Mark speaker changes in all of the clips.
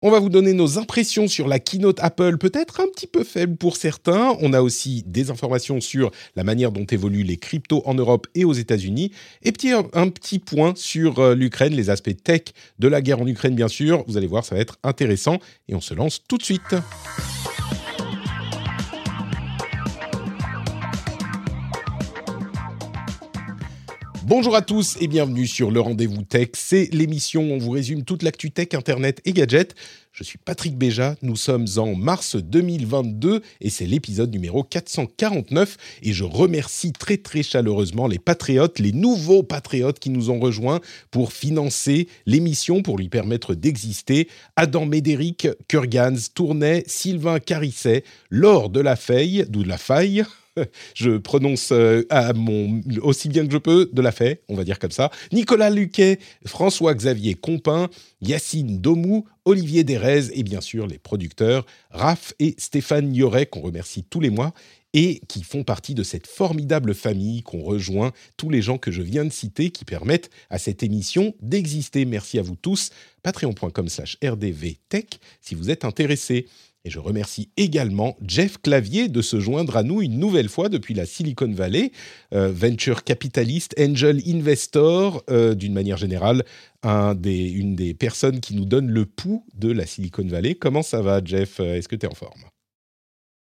Speaker 1: On va vous donner nos impressions sur la keynote Apple, peut-être un petit peu faible pour certains. On a aussi des informations sur la manière dont évoluent les cryptos en Europe et aux États-Unis. Et petit, un petit point sur euh, l'Ukraine, les aspects tech de la guerre en Ukraine, bien sûr. Vous allez voir, ça va être intéressant. Et on se lance tout de suite. Bonjour à tous et bienvenue sur le Rendez-vous Tech. C'est l'émission où on vous résume toute l'actu tech, internet et gadgets. Je suis Patrick Béja, nous sommes en mars 2022 et c'est l'épisode numéro 449 et je remercie très très chaleureusement les patriotes, les nouveaux patriotes qui nous ont rejoints pour financer l'émission, pour lui permettre d'exister. Adam Médéric, Kurgans, Tournai, Sylvain Carisset, Laure de la Faille, d'où la Faille, je prononce euh, à mon, aussi bien que je peux de la fait, on va dire comme ça. Nicolas Luquet, François-Xavier Compin, Yacine Domou, Olivier Derez et bien sûr les producteurs Raph et Stéphane Yoret qu'on remercie tous les mois et qui font partie de cette formidable famille qu'on rejoint, tous les gens que je viens de citer qui permettent à cette émission d'exister. Merci à vous tous. Patreon.com slash rdvtech si vous êtes intéressés. Et je remercie également Jeff Clavier de se joindre à nous une nouvelle fois depuis la Silicon Valley, euh, venture capitaliste, angel investor, euh, d'une manière générale, une des personnes qui nous donne le pouls de la Silicon Valley. Comment ça va, Jeff? Est-ce que tu es en forme?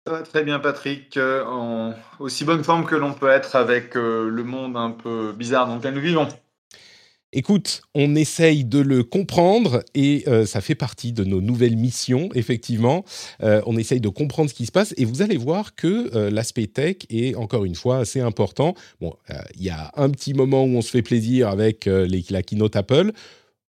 Speaker 2: Ça très bien, Patrick. Euh, en aussi bonne forme que l'on peut être avec le monde un peu bizarre dans lequel nous vivons.
Speaker 1: Écoute, on essaye de le comprendre et euh, ça fait partie de nos nouvelles missions, effectivement. Euh, on essaye de comprendre ce qui se passe et vous allez voir que euh, l'aspect tech est encore une fois assez important. Bon, il y a un petit moment où on se fait plaisir avec les, la keynote Apple.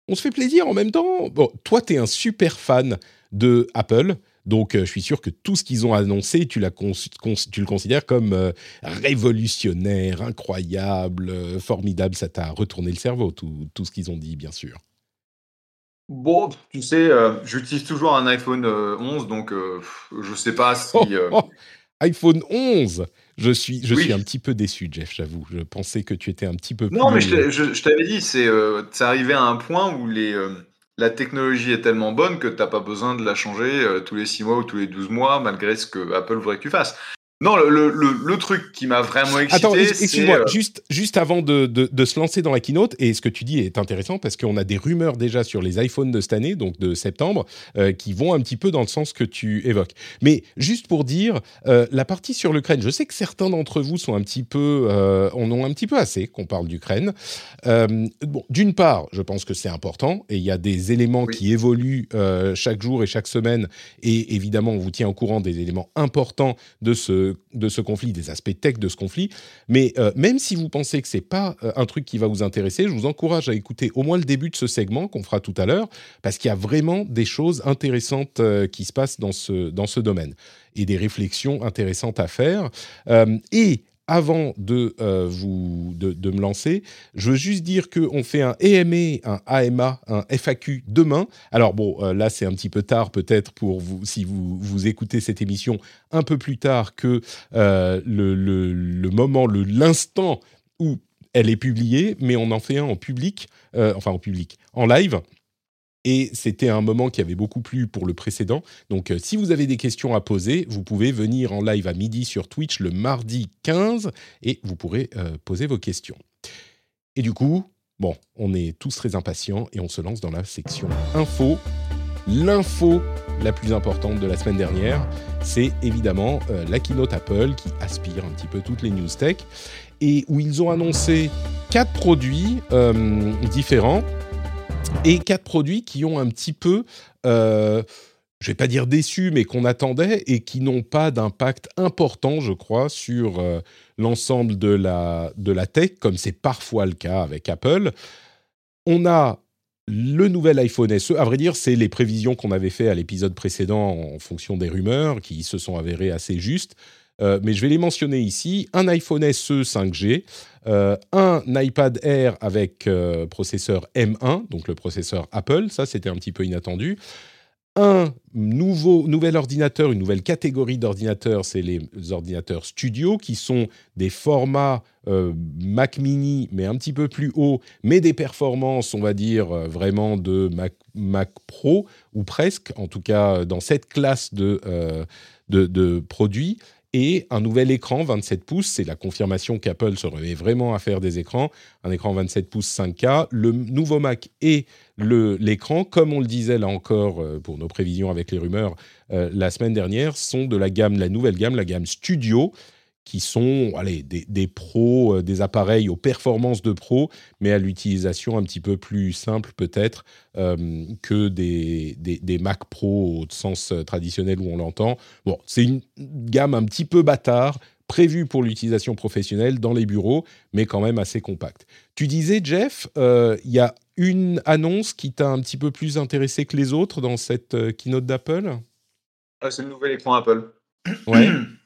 Speaker 1: On se fait plaisir en même temps. Bon, toi, tu es un super fan de Apple. Donc, euh, je suis sûr que tout ce qu'ils ont annoncé, tu, tu, le considères comme euh, révolutionnaire, incroyable, euh, formidable. Ça t'a retourné le cerveau, tout, tout ce qu'ils ont dit, bien sûr.
Speaker 2: Bon, tu sais, j'utilise toujours un iPhone 11, donc je ne sais pas si...
Speaker 1: Oh, oh, iPhone 11 je suis, je suis un petit peu déçu, Jeff, j'avoue. Je pensais que tu étais un petit peu plus...
Speaker 2: Non, mais je, je t'avais dit, c'est arrivé à un point où les la technologie est tellement bonne que tu pas besoin de la changer euh, tous les 6 mois ou tous les 12 mois, malgré ce que Apple voudrait que tu fasses. Non, le, le, le, truc qui m'a vraiment excité.
Speaker 1: Attends, excuse-moi, euh, juste, juste avant de, de, de, se lancer dans la keynote, et ce que tu dis est intéressant parce qu'on a des rumeurs déjà sur les iPhones de cette année, donc de septembre, euh, qui vont un petit peu dans le sens que tu évoques. Mais juste pour dire, euh, la partie sur l'Ukraine, je sais que certains d'entre vous sont un petit peu, en ont un petit peu assez qu'on parle d'Ukraine. bon, d'une part, je pense que c'est important, et il y a des éléments qui évoluent chaque jour et chaque semaine, et évidemment, on vous tient au courant des éléments importants de ce de, ce conflit, des aspects tech de ce conflit. Mais euh, même si vous pensez que c'est pas euh, un truc qui va vous intéresser, je vous encourage à écouter au moins le début de ce segment qu'on fera tout à l'heure, parce qu'il y a vraiment des choses intéressantes euh, qui se passent dans ce, dans ce domaine et des réflexions intéressantes à faire. et avant de, euh, vous, de, me lancer, je veux juste dire qu'on fait un EMA, un AMA, un FAQ demain. Alors bon, euh, là c'est un petit peu tard peut-être pour vous, si vous, vous écoutez cette émission un peu plus tard que euh, le, le, le, moment, l'instant où elle est publiée, mais on en fait un en public, enfin en public, en live. Et c'était un moment qui avait beaucoup plu pour le précédent. Donc, euh, si vous avez des questions à poser, vous pouvez venir en live à midi sur Twitch le mardi 15 et vous pourrez euh, poser vos questions. Et du coup, bon, on est tous très impatients et on se lance dans la section info. L'info la plus importante de la semaine dernière, c'est évidemment euh, la keynote Apple qui aspire un petit peu toutes les news tech et où ils ont annoncé quatre produits différents et quatre produits qui ont un petit peu, euh, je vais pas dire déçus, mais qu'on attendait et qui n'ont pas d'impact important, je crois, sur euh, l'ensemble de la, de la tech, comme c'est parfois le cas avec Apple. On a le nouvel iPhone SE, à vrai dire, c'est les prévisions qu'on avait fait à l'épisode précédent en fonction des rumeurs qui se sont avérées assez justes. Euh, mais je vais les mentionner ici. Un iPhone SE 5G, euh, un iPad Air avec euh, processeur M1, donc le processeur Apple, ça c'était un petit peu inattendu. Un nouveau, nouvel ordinateur, une nouvelle catégorie d'ordinateurs, c'est les ordinateurs studio, qui sont des formats Mac mini, mais un petit peu plus haut, mais des performances, on va dire, vraiment de Mac, Mac Pro, ou presque, en tout cas dans cette classe de, de, de produits et un nouvel écran 27 pouces. C'est la confirmation qu'Apple se remet vraiment à faire des écrans. Un écran 27 pouces 5K, le nouveau Mac et l'écran, comme on le disait là encore euh, pour nos prévisions avec les rumeurs euh, la semaine dernière, sont de la gamme, la nouvelle gamme, la gamme Studio, qui sont allez, des, pros, euh, des appareils aux performances de pros, mais à l'utilisation un petit peu plus simple peut-être euh, que des, des, Mac Pro au sens euh, traditionnel où on l'entend. Bon, c'est une gamme un petit peu bâtard, prévue pour l'utilisation professionnelle dans les bureaux, mais quand même assez compacte. Tu disais, Jeff, il y a une annonce qui t'a un petit peu plus intéressé que les autres dans cette keynote d'Apple?
Speaker 2: Ah, C'est le nouvel écran Apple.
Speaker 1: Ouais.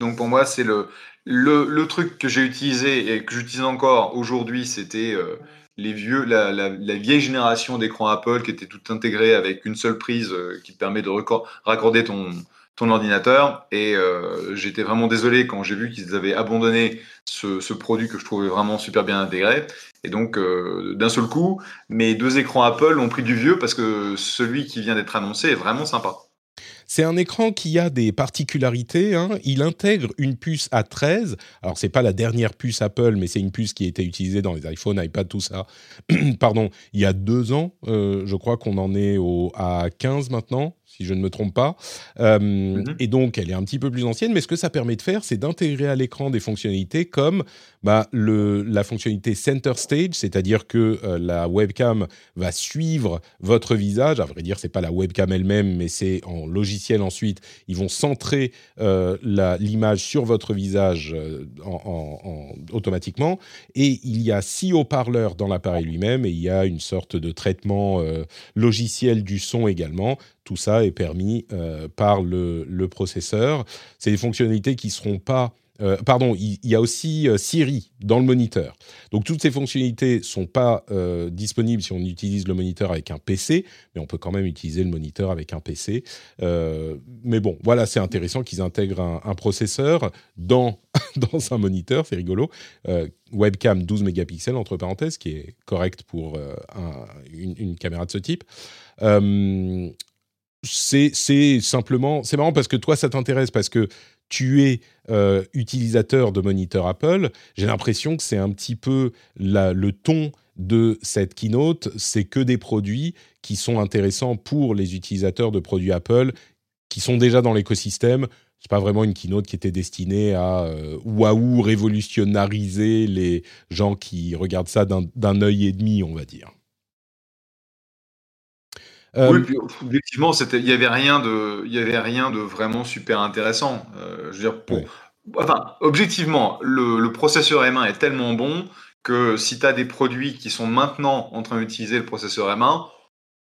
Speaker 2: Donc pour moi, c'est le, le, truc que j'ai utilisé et que j'utilise encore aujourd'hui, c'était euh, la, vieille génération d'écran Apple qui était tout intégré avec une seule prise euh, qui permet de raccorder ton, ton ordinateur. Et euh, j'étais vraiment désolé quand j'ai vu qu'ils avaient abandonné ce, produit que je trouvais vraiment super bien intégré. Et donc, d'un seul coup, mes deux écrans Apple ont pris du vieux parce que celui qui vient d'être annoncé est vraiment sympa.
Speaker 1: C'est un écran qui a des particularités. Hein. Il intègre une puce A13. Alors, c'est pas la dernière puce Apple, mais c'est une puce qui a été utilisée dans les iPhones, iPad, tout ça. Pardon, il y a deux ans. Euh, je crois qu'on en est au, à 15 maintenant si je ne me trompe pas. Euh, mhm. Et donc, elle est un petit peu plus ancienne, mais ce que ça permet de faire, c'est d'intégrer à l'écran des fonctionnalités comme bah, le, la fonctionnalité Center Stage, c'est-à-dire que euh, la webcam va suivre votre visage. À vrai dire, c'est pas la webcam elle-même, mais c'est en logiciel ensuite. Ils vont centrer euh, l'image sur votre visage en, automatiquement. Et il y a six haut-parleurs dans l'appareil lui-même, et il y a une sorte de traitement logiciel du son également tout ça est permis euh, par le, processeur. C'est des fonctionnalités qui ne seront pas... Euh, pardon, il, y a aussi euh, Siri dans le moniteur. Donc toutes ces fonctionnalités ne sont pas disponibles si on utilise le moniteur avec un PC, mais on peut quand même utiliser le moniteur avec un PC. mais bon, voilà, c'est intéressant qu'ils intègrent un, processeur dans, un moniteur, c'est rigolo. webcam 12 mégapixels, entre parenthèses, qui est correct pour une, caméra de ce type c'est simplement, c'est marrant parce que toi, ça t'intéresse parce que tu es euh, utilisateur de moniteur Apple. J'ai l'impression que c'est un petit peu le ton de cette keynote, c'est que des produits qui sont intéressants pour les utilisateurs de produits Apple qui sont déjà dans l'écosystème. C'est pas vraiment une keynote qui était destinée à euh, waouh révolutionnariser les gens qui regardent ça d'un œil et demi, on va dire.
Speaker 2: Euh, oui, puis, objectivement, il n'y avait rien de, y avait rien de vraiment super intéressant. Euh, je veux dire, pour, enfin, objectivement, le, le, processeur M1 est tellement bon que si tu as des produits qui sont maintenant en train d'utiliser le processeur M1,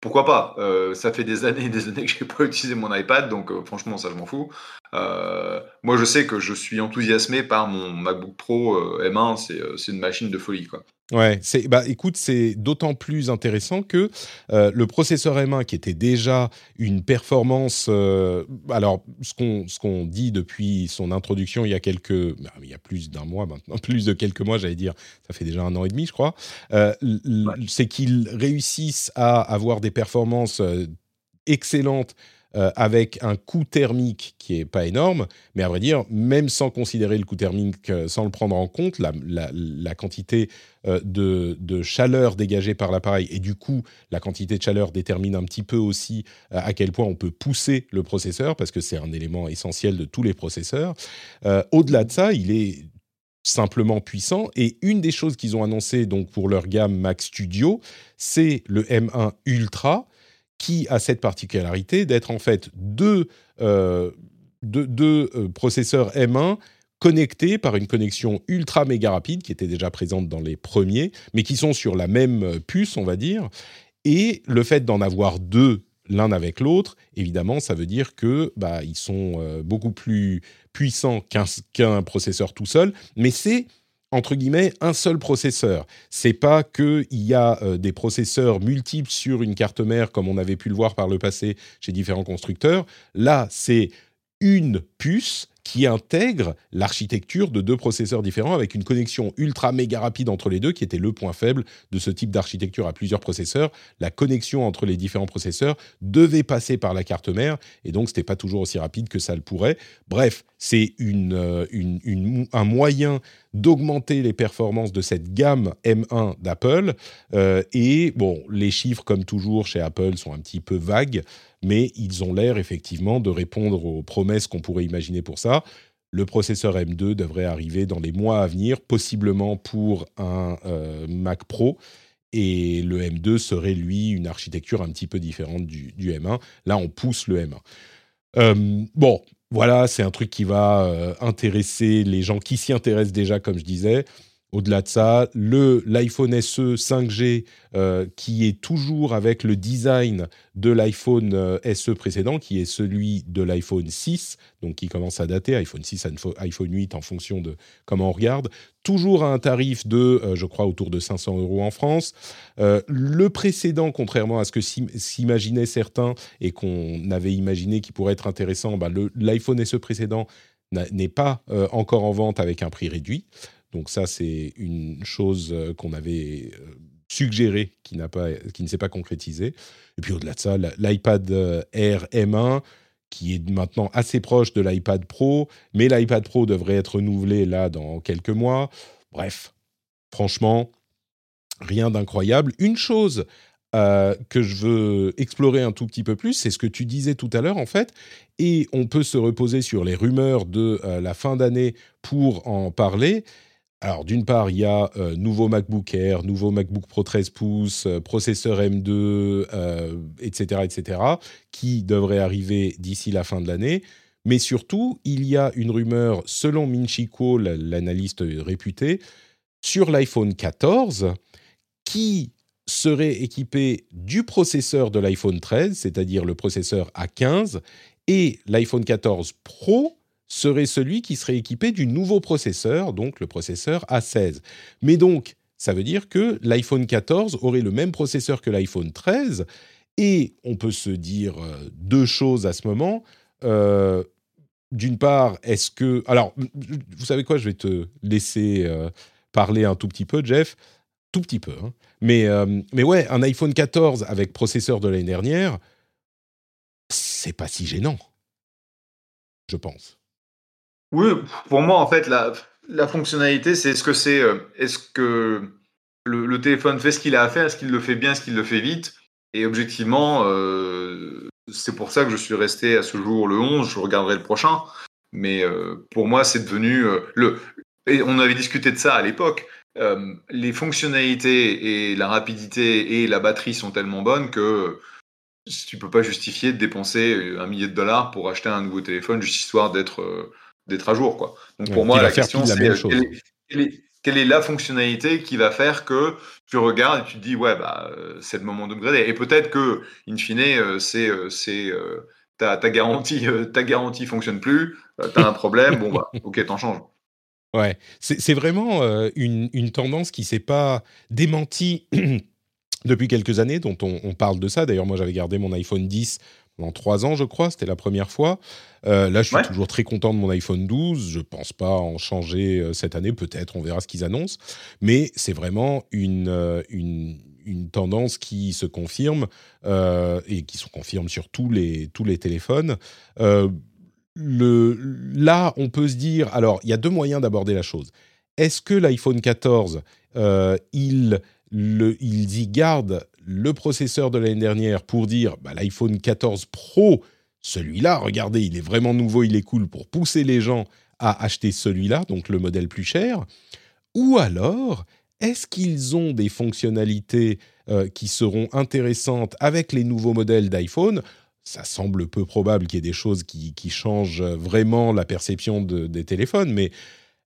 Speaker 2: pourquoi pas? Euh, Ça fait des années et des années que je n'ai pas utilisé mon iPad, donc franchement, ça, je m'en fous. moi, je sais que je suis enthousiasmé par mon MacBook Pro M1, c'est une machine de folie, quoi.
Speaker 1: Ouais, c'est bah écoute, c'est d'autant plus intéressant que euh, le processeur M1 qui était déjà une performance euh, alors ce qu'on ce qu'on dit depuis son introduction il y a quelques bah, il y a plus d'un mois maintenant, plus de quelques mois, j'allais dire, ça fait déjà un an et demi, je crois. Euh, c'est qu'ils réussissent à avoir des performances excellentes euh, avec un coût thermique qui est pas énorme, mais à vrai dire, même sans considérer le coût thermique, euh, sans le prendre en compte, la, quantité euh, de, chaleur dégagée par l'appareil et du coup, la quantité de chaleur détermine un petit peu aussi à quel point on peut pousser le processeur, parce que c'est un élément essentiel de tous les processeurs. Au-delà de ça, il est simplement puissant. Et une des choses qu'ils ont annoncé donc pour leur gamme Mac Studio, c'est le M1 Ultra, qui a cette particularité d'être en fait deux, euh, euh, processeurs M1 connectés par une connexion ultra méga rapide qui était déjà présente dans les premiers, mais qui sont sur la même puce, on va dire. Et le fait d'en avoir deux l'un avec l'autre, évidemment, ça veut dire que bah, ils sont euh, beaucoup plus puissants qu'un processeur tout seul, mais c'est entre guillemets un seul processeur. C'est pas qu'il y a euh, des processeurs multiples sur une carte mère comme on avait pu le voir par le passé chez différents constructeurs. Là, c'est une puce qui intègre l'architecture de deux processeurs différents avec une connexion ultra méga rapide entre les deux, qui était le point faible de ce type d'architecture à plusieurs processeurs. La connexion entre les différents processeurs devait passer par la carte mère, et donc c'était pas toujours aussi rapide que ça le pourrait. Bref, c'est une, euh, un moyen d'augmenter les performances de cette gamme M1 d'Apple. Euh, et bon, les chiffres, comme toujours chez Apple, sont un petit peu vagues mais ils ont l'air effectivement de répondre aux promesses qu'on pourrait imaginer pour ça. Le processeur M2 devrait arriver dans les mois à venir, possiblement pour un euh, Mac Pro. Et le M2 serait, lui, une architecture un petit peu différente du, M1. Là, on pousse le M1. Euh, bon, voilà, c'est un truc qui va euh, intéresser les gens qui s'y intéressent déjà, comme je disais. Au-delà de ça, le l'iPhone SE 5G euh, qui est toujours avec le design de l'iPhone euh, SE précédent, qui est celui de l'iPhone 6, donc qui commence à dater, iPhone 6, iPhone 8 en fonction de comment on regarde, toujours à un tarif de, euh, je crois, autour de 500 euros en France. le précédent, contrairement à ce que s'imaginaient certains et qu'on avait imaginé qui pourrait être intéressant, bah, l'iPhone SE précédent n'est pas encore en vente avec un prix réduit. Donc ça, c'est une chose euh, qu'on avait euh, suggérée qui, n'a pas, qui ne s'est pas concrétisée. Et puis au-delà de ça, l'iPad euh, Air M1, qui est maintenant assez proche de l'iPad Pro, mais l'iPad Pro devrait être renouvelé là dans quelques mois. Bref, franchement, rien d'incroyable. Une chose que je veux explorer un tout petit peu plus, c'est ce que tu disais tout à l'heure en fait, et on peut se reposer sur les rumeurs de la fin d'année pour en parler. Alors, d'une part, il y a euh, nouveau MacBook Air, nouveau MacBook Pro 13 pouces, euh, processeur M2, etc., etc., qui devrait arriver d'ici la fin de l'année. Mais surtout, il y a une rumeur, selon Minchiko, l'analyste réputé, sur l'iPhone 14, qui serait équipé du processeur de l'iPhone 13, c'est-à-dire le processeur A15, et l'iPhone 14 Pro serait celui qui serait équipé du nouveau processeur, donc le processeur A16. Mais donc, ça veut dire que l'iPhone 14 aurait le même processeur que l'iPhone 13, et on peut se dire euh, deux choses à ce moment. Euh, d'une part, est-ce que... Alors, vous savez quoi, je vais te laisser euh, parler un tout petit peu, Jeff. Tout petit peu. Hein. Mais, mais ouais, un iPhone 14 avec processeur de l'année dernière, c'est pas si gênant, je pense.
Speaker 2: Oui, pour moi, en fait, la, fonctionnalité, c'est est-ce que c'est, euh, est-ce que le, téléphone fait ce qu'il a à faire, est-ce qu'il le fait bien, est-ce qu'il le fait vite Et objectivement, euh, c'est pour ça que je suis resté à ce jour le 11, je regarderai le prochain. Mais euh, pour moi, c'est devenu le. Et on avait discuté de ça à l'époque. les fonctionnalités et la rapidité et la batterie sont tellement bonnes que tu peux pas justifier de dépenser un millier de dollars pour acheter un nouveau téléphone juste histoire d'être d'être à jour. Quoi. Donc pour moi, la question, c'est quelle, est la fonctionnalité qui va faire que tu regardes et tu te dis, ouais, bah, euh, c'est le moment d'upgrader. Et peut-être que, in fine, euh, c'est, euh, c'est ta, ta, garantie, ta garantie fonctionne plus, tu as un problème, bon, bah, ok, t'en changes.
Speaker 1: Ouais, c'est vraiment une, une, tendance qui s'est pas démentie depuis quelques années, dont on, on parle de ça. D'ailleurs, moi, j'avais gardé mon iPhone 10 pendant trois ans, je crois. C'était la première fois. Euh, là, je suis toujours très content de mon iPhone 12. Je pense pas en changer euh, cette année. Peut-être, on verra ce qu'ils annoncent. Mais c'est vraiment une, euh, une, une, tendance qui se confirme et qui se confirme sur tous les, tous les téléphones. le, là, on peut se dire. Alors, il y a deux moyens d'aborder la chose. Est-ce que l'iPhone 14, il, le, ils y gardent le processeur de l'année dernière pour dire bah, l'iPhone 14 Pro, celui-là, regardez, il est vraiment nouveau, il est cool pour pousser les gens à acheter celui-là, donc le modèle plus cher. Ou alors, est-ce qu'ils ont des fonctionnalités euh, qui seront intéressantes avec les nouveaux modèles d'iPhone? Ça semble peu probable qu'il y ait des choses qui, changent vraiment la perception des téléphones, mais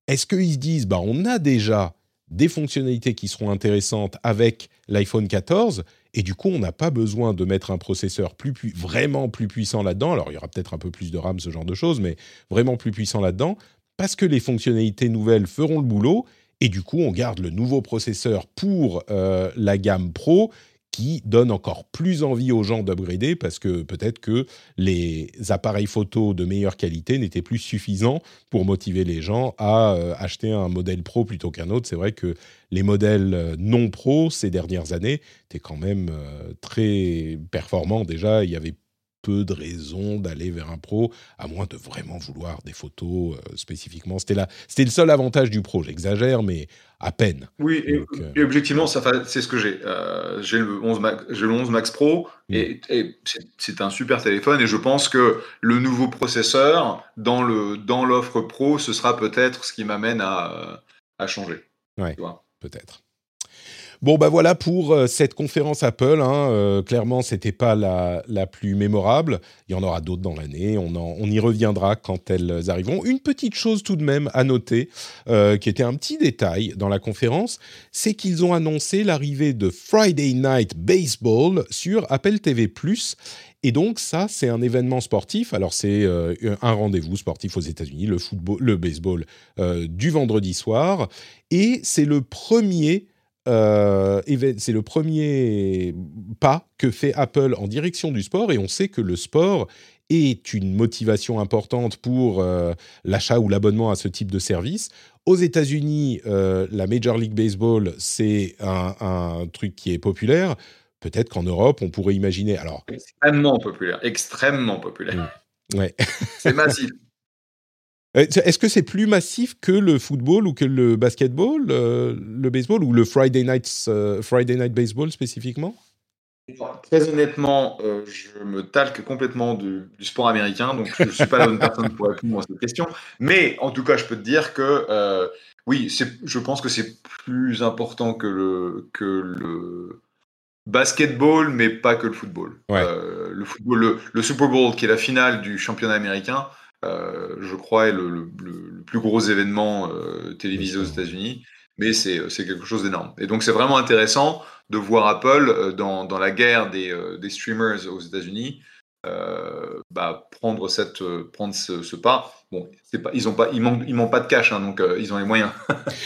Speaker 1: est-ce qu'ils se disent, bah, on a déjà des fonctionnalités qui seront intéressantes avec l'iPhone 14 Et du coup, on n'a pas besoin de mettre un processeur vraiment plus puissant là-dedans. Alors, il y aura peut-être un peu plus de RAM, ce genre de choses, mais vraiment plus puissant là-dedans, parce que les fonctionnalités nouvelles feront le boulot. Et du coup, on garde le nouveau processeur pour euh, la gamme Pro qui donne encore plus envie aux gens d'upgrader parce que peut-être que les appareils photo de meilleure qualité n'étaient plus suffisants pour motiver les gens à euh, acheter un modèle pro plutôt qu'un autre. C'est vrai que les modèles euh, non pro ces dernières années étaient quand même euh, très performants déjà. Il y avait peu de raisons d'aller vers un pro, à moins de vraiment vouloir des photos euh, spécifiquement. C'était c'était le seul avantage du pro. J'exagère, mais à peine.
Speaker 2: Oui, et, euh, objectivement, c'est ce que j'ai. Euh, j'ai le 11 Max, le 11 Max Pro mm. et, c'est un super téléphone. Et je pense que le nouveau processeur dans le dans l'offre pro, ce sera peut-être ce qui m'amène à, à changer.
Speaker 1: Ouais, peut-être. Bon, bah voilà pour euh, cette conférence Apple. Hein, euh, clairement, c'était pas la, la, plus mémorable. Il y en aura d'autres dans l'année. On, on, y reviendra quand elles arriveront. Une petite chose tout de même à noter, euh, qui était un petit détail dans la conférence, c'est qu'ils ont annoncé l'arrivée de Friday Night Baseball sur Apple TV+. Et donc ça, c'est un événement sportif. Alors c'est un rendez-vous sportif aux États-Unis, le le baseball du vendredi soir, et c'est le premier euh, c'est le premier pas que fait Apple en direction du sport et on sait que le sport est une motivation importante pour euh, l'achat ou l'abonnement à ce type de service. Aux États-Unis, euh, la Major League Baseball, c'est un, truc qui est populaire. Peut-être qu'en Europe, on pourrait imaginer. Alors,
Speaker 2: extrêmement populaire, extrêmement populaire.
Speaker 1: Mmh. Ouais.
Speaker 2: c'est massif.
Speaker 1: Euh, est-ce que c'est plus massif que le football ou que le basketball, euh, le baseball ou le Friday Night, euh, Friday Night Baseball spécifiquement?
Speaker 2: Très honnêtement, je me talque complètement du, sport américain, donc je ne suis pas la bonne personne pour répondre à cette question. Mais en tout cas, je peux te dire que oui, je pense que c'est plus important que le, que le basketball, mais pas que le football. le football, le Super Bowl, qui est la finale du championnat américain, euh, je crois, est le, plus gros événement euh, télévisé aux États-Unis, mais euh, c'est quelque chose d'énorme. Et donc c'est vraiment intéressant de voir Apple dans, dans la guerre des, des, streamers aux États-Unis bah, prendre, cette, prendre ce, pas. Bon, pas, ils ont pas, ils manquent, ils manquent pas de cash, hein, donc ils ont les moyens.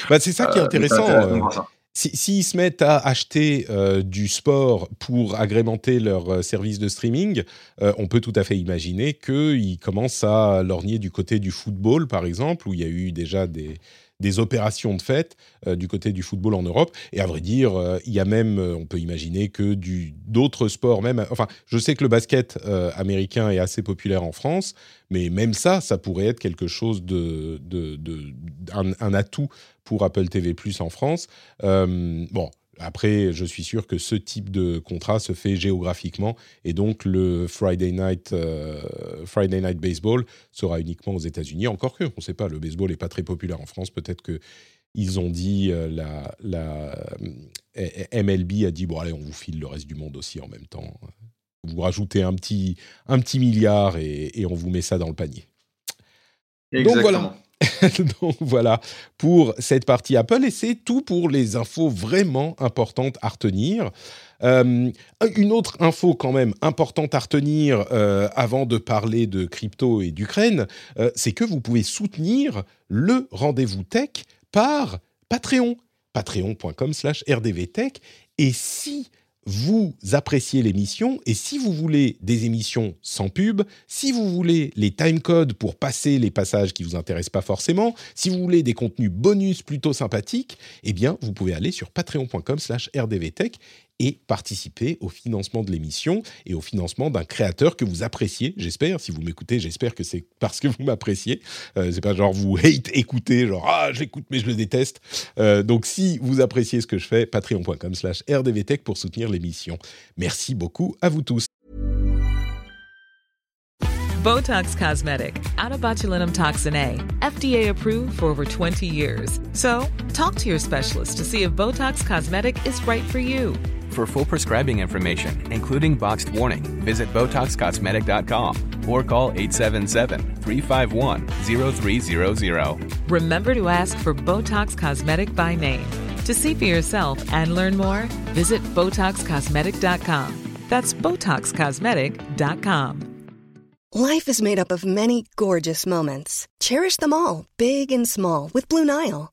Speaker 1: Bah, c'est ça qui est intéressant s'ils se mettent à acheter euh, du sport pour agrémenter leur euh, service de streaming, euh, on peut tout à fait imaginer qu'ils commencent à lorgner du côté du football, par exemple, où il y a eu déjà des, opérations de euh, du côté du football en Europe. Et à vrai dire, euh, il y a même, on peut imaginer que d'autres sports, même, enfin, je sais que le basket américain est assez populaire en France, mais même ça, ça pourrait être quelque chose de, un, atout pour Apple TV en France. bon, après, je suis sûr que ce type de contrat se fait géographiquement et donc le Friday Night, euh, Friday Night Baseball sera uniquement aux États-Unis. Encore que, on ne sait pas, le baseball n'est pas très populaire en France. Peut-être que ils ont dit, euh, la, euh, MLB a dit, bon allez, on vous file le reste du monde aussi en même temps. Vous rajoutez un petit, un petit milliard et, et on vous met ça dans le panier.
Speaker 2: Exactement. Donc voilà.
Speaker 1: Donc voilà pour cette partie Apple et c'est tout pour les infos vraiment importantes à retenir. Euh, une autre info quand même importante à retenir euh, avant de parler de crypto et d'Ukraine, euh, c'est que vous pouvez soutenir le rendez-vous tech par Patreon, patreon.com slash rdvtech. Et si vous appréciez l'émission et si vous voulez des émissions sans pub, si vous voulez les timecodes pour passer les passages qui vous intéressent pas forcément, si vous voulez des contenus bonus plutôt sympathiques, eh bien vous pouvez aller sur patreon.com/rdvtech et participer au financement de l'émission et au financement d'un créateur que vous appréciez, j'espère. Si vous m'écoutez, j'espère que c'est parce que vous m'appréciez. Euh, c'est pas genre vous hate écouter, genre ah j'écoute mais je le déteste. Euh, donc si vous appréciez ce que je fais, patreon.com/slash rdvtech pour soutenir l'émission. Merci beaucoup à vous tous.
Speaker 3: Botox Cosmetic, out of botulinum toxin A, FDA approved for over 20 years. So talk to your specialist to see if Botox Cosmetic is right for you.
Speaker 4: For full prescribing information, including boxed warning, visit BotoxCosmetic.com or call 877-351-0300.
Speaker 3: Remember to ask for Botox Cosmetic by name. To see for yourself and learn more, visit BotoxCosmetic.com. That's BotoxCosmetic.com.
Speaker 5: Life is made up of many gorgeous moments. Cherish them all, big and small, with Blue Nile.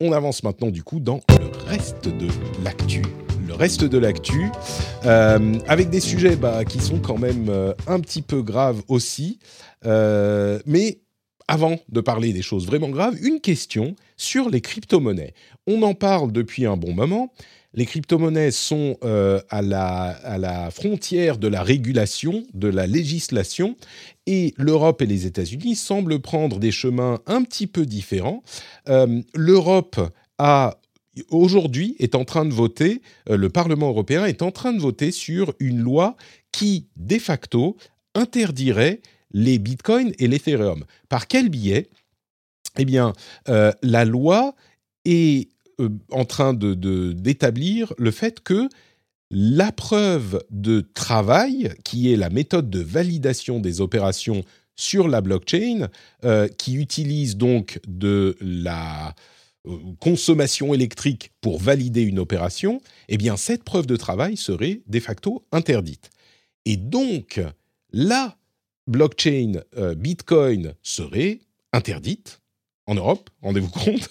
Speaker 1: on avance maintenant du coup dans le reste de l'actu. Le reste de l'actu, euh, avec des sujets bah, qui sont quand même euh, un petit peu graves aussi. Euh, mais avant de parler des choses vraiment graves, une question sur les crypto-monnaies. On en parle depuis un bon moment. Les crypto-monnaies sont à la frontière de la régulation, de la législation, et l'Europe et les États-Unis semblent prendre des chemins un petit peu différents. Euh, L'Europe a aujourd'hui est en train de voter, euh, le Parlement européen est en train de voter sur une loi qui, de facto, interdirait les bitcoins et l'Ethereum. Par quel biais? Eh bien, euh, la loi est en train de- de- d'établir le fait que la preuve de travail, qui est la méthode de validation des opérations sur la blockchain, euh, qui utilise donc de la euh, consommation électrique pour valider une opération, eh bien cette preuve de travail serait de facto interdite. Et donc, la blockchain euh, Bitcoin serait interdite en Europe, rendez-vous compte.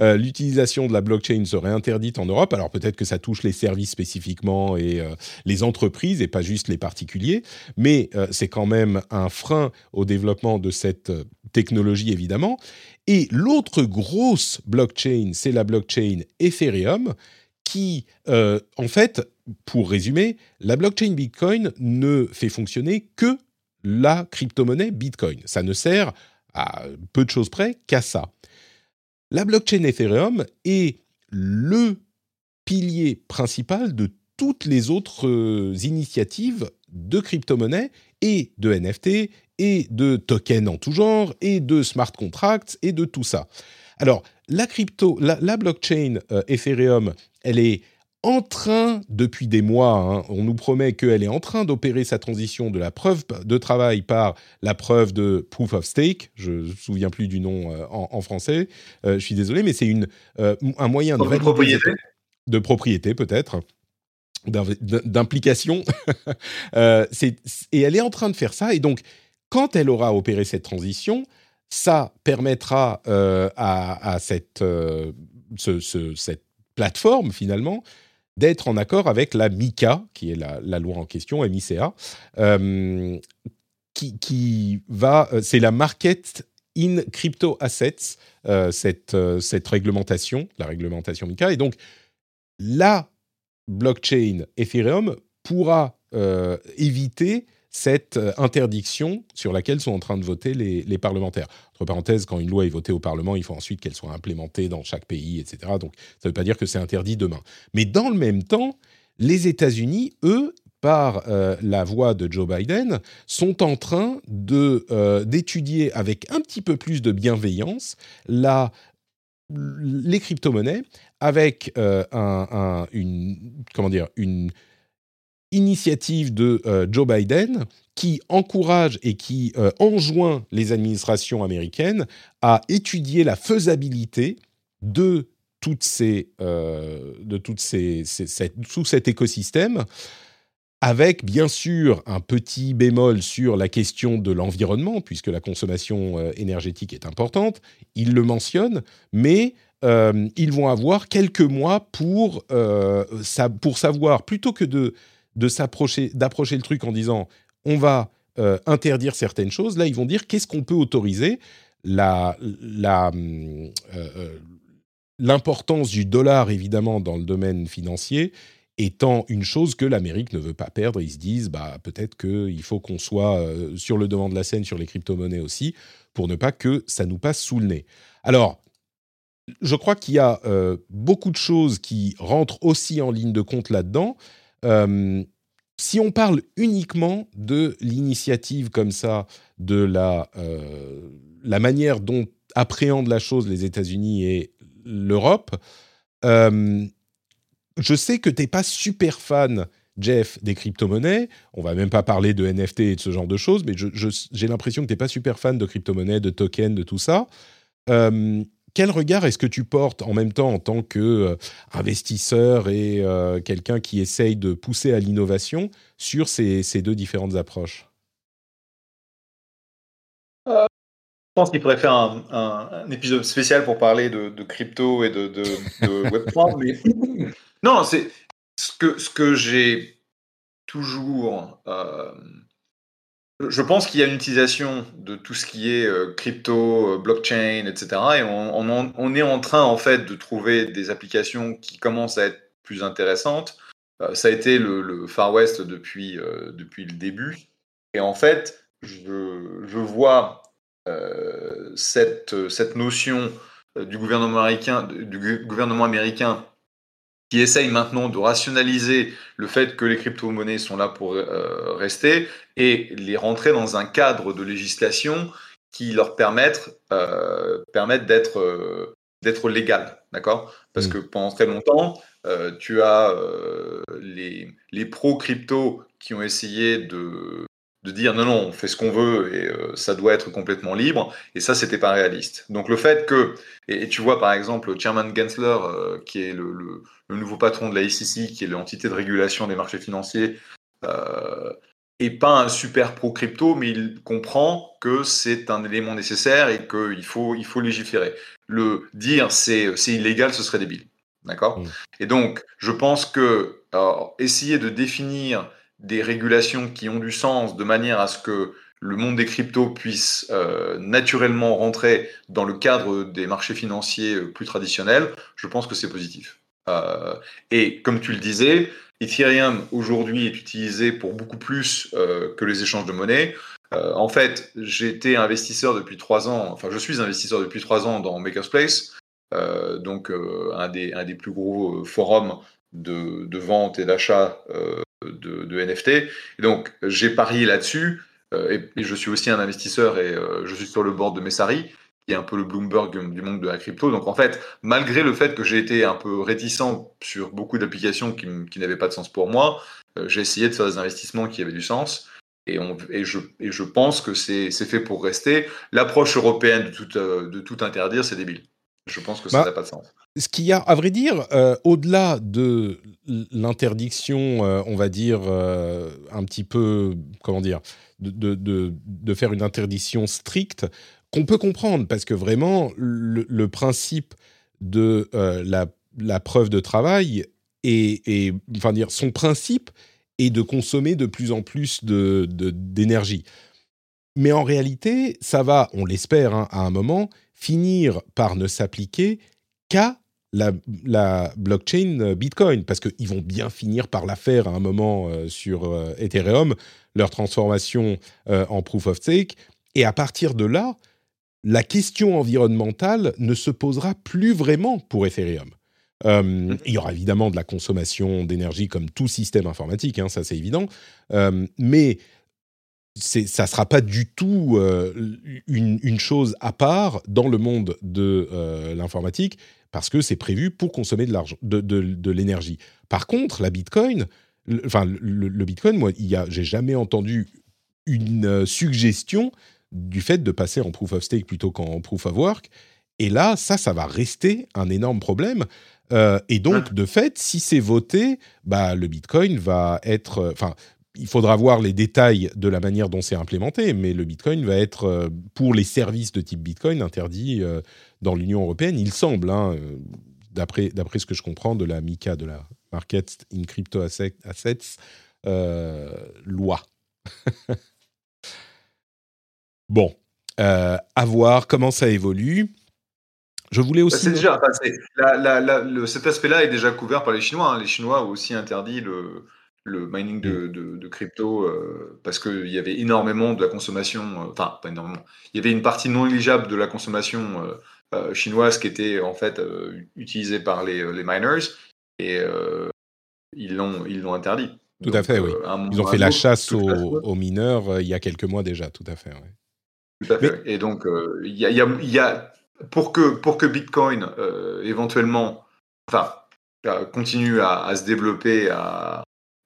Speaker 1: Euh, L'utilisation de la blockchain serait interdite en Europe. Alors peut-être que ça touche les services spécifiquement et euh, les entreprises et pas juste les particuliers, mais euh, c'est quand même un frein au développement de cette technologie évidemment. Et l'autre grosse blockchain, c'est la blockchain Ethereum, qui, en fait, pour résumer, la blockchain Bitcoin ne fait fonctionner que la crypto-monnaie Bitcoin. Ça ne sert peu de choses près qu'à ça. La blockchain Ethereum est le pilier principal de toutes les autres euh, initiatives de crypto-monnaie et de NFT et de tokens en tout genre et de smart contracts et de tout ça. Alors, la crypto, la, la blockchain euh, Ethereum, elle est en train, depuis des mois, hein, on nous promet qu'elle est en train d'opérer sa transition de la preuve de travail par la preuve de proof of stake. Je ne me souviens plus du nom euh, en, en français. Euh, je suis désolé, mais c'est une euh, un moyen de
Speaker 2: de propriété.
Speaker 1: de propriété peut-être d'implication et elle est en train de faire ça et donc quand elle aura opéré cette transition ça permettra à, à cette, ce- ce- cette plateforme finalement d'être en accord avec la MICA, qui est la, loi en question, MICA, euh, qui, qui va, euh, c'est la Market in Crypto Assets, euh, cette, euh, cette réglementation, la réglementation MICA, et donc la blockchain Ethereum pourra éviter cette euh, interdiction sur laquelle sont en train de voter les, parlementaires. Entre parenthèses, quand une loi est votée au Parlement, il faut ensuite qu'elle soit implémentée dans chaque pays, etc. Donc ça ne veut pas dire que c'est interdit demain. Mais dans le même temps, les États-Unis, eux, par euh, la voix de Joe Biden, sont en train euh, d'étudier avec un petit peu plus de bienveillance la les crypto-monnaies avec un, un- une comment dire une initiative de euh, Joe Biden qui encourage et qui euh, enjoint les administrations américaines à étudier la faisabilité de toutes ces euh, de toutes ces, ces- tout cet écosystème avec bien sûr un petit bémol sur la question de l'environnement, puisque la consommation euh, énergétique est importante, il le mentionne, mais ils vont avoir quelques mois pour savoir, plutôt que de, de s'approcher, d'approcher le truc en disant on va euh, interdire certaines choses, là ils vont dire qu'est-ce qu'on peut autoriser? La, euh, euh, l'importance du dollar, évidemment, dans le domaine financier, étant une chose que l'Amérique ne veut pas perdre. Ils se disent, bah, peut-être qu'il faut qu'on soit sur le devant de la scène sur les crypto-monnaies aussi, pour ne pas que ça nous passe sous le nez. Alors, je crois qu'il y a beaucoup de choses qui rentrent aussi en ligne de compte là-dedans. Si on parle uniquement de l'initiative comme ça, de la, la manière dont appréhendent la chose les États-Unis et l'Europe, je sais que tu n'es pas super fan Jeff, des crypto-monnaies. On va même pas parler de NFT et de ce genre de choses, mais j'ai l'impression que tu n'es pas super fan de crypto-monnaies, de tokens, de tout ça. Euh, quel regard est-ce que tu portes en même temps en tant qu'investisseur euh, et euh, quelqu'un qui essaye de pousser à l'innovation sur ces, deux différentes approches?
Speaker 2: Je pense qu'il faudrait faire un, épisode spécial pour parler de, crypto et de, de Web3. mais non, c'est ce que, ce que j'ai toujours. Euh, je pense qu'il y a une utilisation de tout ce qui est euh, crypto, euh, blockchain, etc. Et on, est en train, en fait, de trouver des applications qui commencent à être plus intéressantes. ça a été le, Far West depuis, depuis le début. Et en fait, je, je vois cette, cette notion du gouvernement américain, du gouvernement américain qui essayent maintenant de rationaliser le fait que les crypto-monnaies sont là pour euh, rester et les rentrer dans un cadre de législation qui leur permettent, euh, d'être euh, d'être légal, d'accord? Parce mmh. que pendant très longtemps, tu as les, les pro-crypto qui ont essayé de de dire non, non, on fait ce qu'on veut et euh, ça doit être complètement libre. Et ça, c'était pas réaliste. Donc le fait que, et, tu vois par exemple Chairman Gensler, euh, qui est le, le, nouveau patron de la SEC, qui est l'entité de régulation des marchés financiers, euh, est pas un super pro crypto, mais il comprend que c'est un élément nécessaire et qu'il faut, il faut légiférer. Le dire c'est illégal, ce serait débile. D'accord? Mmh. Et donc, je pense que essayer de définir des régulations qui ont du sens de manière à ce que le monde des cryptos puisse euh, naturellement rentrer dans le cadre des marchés financiers euh, plus traditionnels, je pense que c'est positif. Euh, et comme tu le disais, Ethereum aujourd'hui est utilisé pour beaucoup plus que les échanges de monnaie. en fait, j'ai été investisseur depuis trois ans, enfin je suis investisseur depuis trois ans dans Maker's Place, donc un des, un, des, plus gros forums de, de vente et d'achat de, NFT. Et donc, j'ai parié là-dessus. Euh, et, je suis aussi un investisseur et euh, je suis sur le board de Messari, qui est un peu le Bloomberg du monde de la crypto. Donc, en fait, malgré le fait que j'ai été un peu réticent sur beaucoup d'applications qui, n'avaient pas de sens pour moi, euh, j'ai essayé de faire des investissements qui avaient du sens. Et, on, et, je, et je pense que c'est fait pour rester. L'approche européenne de tout, de tout interdire, c'est débile. Je pense que ça bah, n'a pas de sens.
Speaker 1: Ce qu'il y a, à vrai dire, euh, au-delà de l'interdiction, euh, on va dire, euh, un petit peu, comment dire, de, de, de, faire une interdiction stricte, qu'on peut comprendre, parce que vraiment, le, principe de la, la, preuve de travail et, enfin dire, son principe est de consommer de plus en plus d'énergie. Mais en réalité, ça va, on l'espère, hein, à un moment, finir par ne s'appliquer qu'à la, blockchain Bitcoin, parce qu'ils vont bien finir par la faire à un moment euh, sur euh, Ethereum, leur transformation euh, en proof of stake. Et à partir de là, la question environnementale ne se posera plus vraiment pour Ethereum. il y aura évidemment de la consommation d'énergie comme tout système informatique, hein, ça c'est évident, mais ça sera pas du tout euh, une, chose à part dans le monde de euh, l'informatique parce que c'est prévu pour consommer de l'énergie. Par contre, la Bitcoin, enfin le, Bitcoin, moi, il y a, j'ai jamais entendu une euh, suggestion du fait de passer en proof of stake plutôt qu'en proof of work. Et là, ça, ça va rester un énorme problème. et donc, de fait, si c'est voté, bah, le Bitcoin va être, enfin, il faudra voir les détails de la manière dont c'est implémenté, mais le Bitcoin va être, euh, pour les services de type Bitcoin, interdit euh, dans l'Union européenne, il semble, hein, euh, d'après, d'après ce que je comprends de la MICA, de la Market in Crypto Assets, loi. bon, à voir comment ça évolue. Je voulais bah, aussi.
Speaker 2: C'est déjà, cet aspect-là est déjà couvert par les Chinois. Hein. Les Chinois ont aussi interdit le, le mining de, mm. de, crypto euh, parce qu'il y avait énormément de la consommation, euh, enfin pas énormément, il y avait une partie non négligeable de la consommation chinoises qui étaient en fait utilisées par les, les miners et ils l'ont ils l'ont interdit.
Speaker 1: Tout à fait, oui. Ils ont fait la chasse aux, mineurs il y a quelques mois déjà, tout à fait.
Speaker 2: Tout à fait. Et donc, il y, a, y, a, pour que, pour que Bitcoin éventuellement enfin, continue à, se développer à,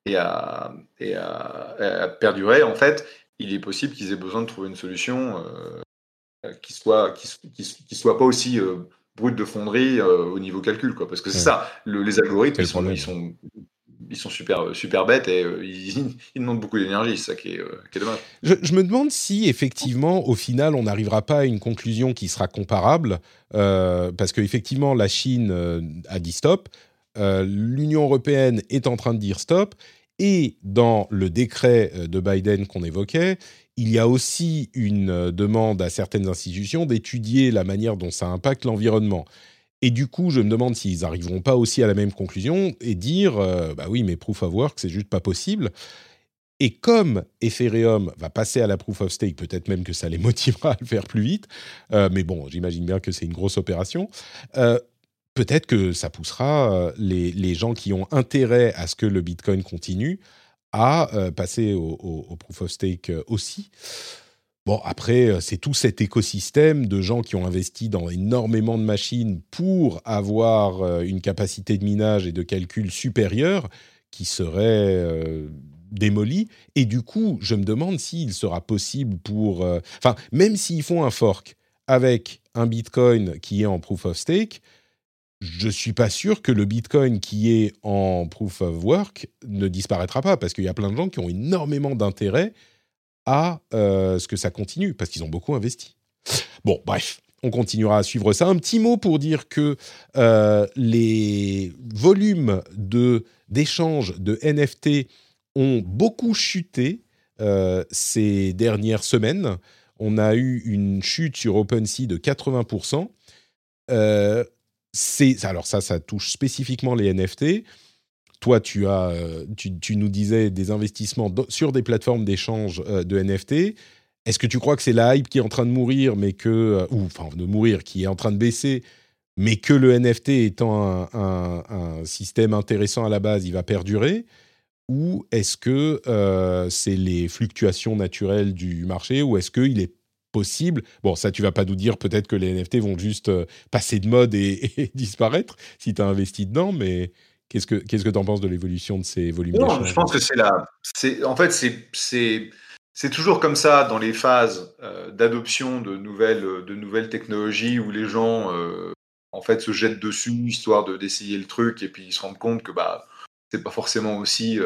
Speaker 2: et, à, et à, perdurer, en fait, il est possible qu'ils aient besoin de trouver une solution euh, qui soit qui, qui, soit pas aussi euh, brute de fonderie euh, au niveau calcul, quoi. Parce que c'est ça, les algorithmes, ils sont, ils sont, ils sont super, super bêtes et ils, demandent beaucoup d'énergie, c'est ça qui est, qui est dommage.
Speaker 1: Je, je, me demande si effectivement, au final, on n'arrivera pas à une conclusion qui sera comparable, parce qu'effectivement, la Chine a dit stop, l'Union européenne est en train de dire stop, et dans le décret euh, de Biden qu'on évoquait, il y a aussi une euh, demande à certaines institutions d'étudier la manière dont ça impacte l'environnement. Et du coup, je me demande s'ils n'arriveront pas aussi à la même conclusion et dire euh, bah oui, mais proof of work, c'est juste pas possible. Et comme Ethereum va passer à la proof of stake, peut-être même que ça les motivera à le faire plus vite, mais bon, j'imagine bien que c'est une grosse opération peut-être que ça poussera euh, les, gens qui ont intérêt à ce que le Bitcoin continue à euh, passer au, proof of stake euh, aussi. Bon, après, c'est tout cet écosystème de gens qui ont investi dans énormément de machines pour avoir une capacité de minage et de calcul supérieure qui serait démolie. Et du coup, je me demande s'il sera possible pour... Enfin, même s'ils font un fork avec un Bitcoin qui est en proof of stake, je suis pas sûr que le Bitcoin qui est en proof of work ne disparaîtra pas parce qu'il y a plein de gens qui ont énormément d'intérêt à euh, ce que ça continue parce qu'ils ont beaucoup investi. Bon, bref, on continuera à suivre ça. Un petit mot pour dire que euh, les volumes de d'échanges de NFT ont beaucoup chuté euh, ces dernières semaines. On a eu une chute sur OpenSea de 80% c'est alors ça, ça touche spécifiquement les NFT. Toi, tu as, euh, tu, nous disais des investissements sur des plateformes d'échange euh, de NFT. Est-ce que tu crois que c'est la hype qui est en train de mourir, mais que euh, ou enfin de mourir, qui est en train de baisser, mais que le NFT étant un, système intéressant à la base, il va perdurer? Ou est-ce que c'est les fluctuations naturelles du marché Ou est-ce qu'il est possible. Bon, ça, tu vas pas nous dire peut-être que les NFT vont juste euh, passer de mode et, disparaître si tu as investi dedans, mais qu'est-ce que qu'est-ce que tu en penses de l'évolution de ces volumes
Speaker 2: Non, je pense que c'est c'est en fait c'est c'est toujours comme ça dans les phases euh, d'adoption de nouvelles de nouvelles technologies où les gens euh, en fait se jettent dessus histoire de d'essayer le truc et puis ils se rendent compte que bah c'est pas forcément aussi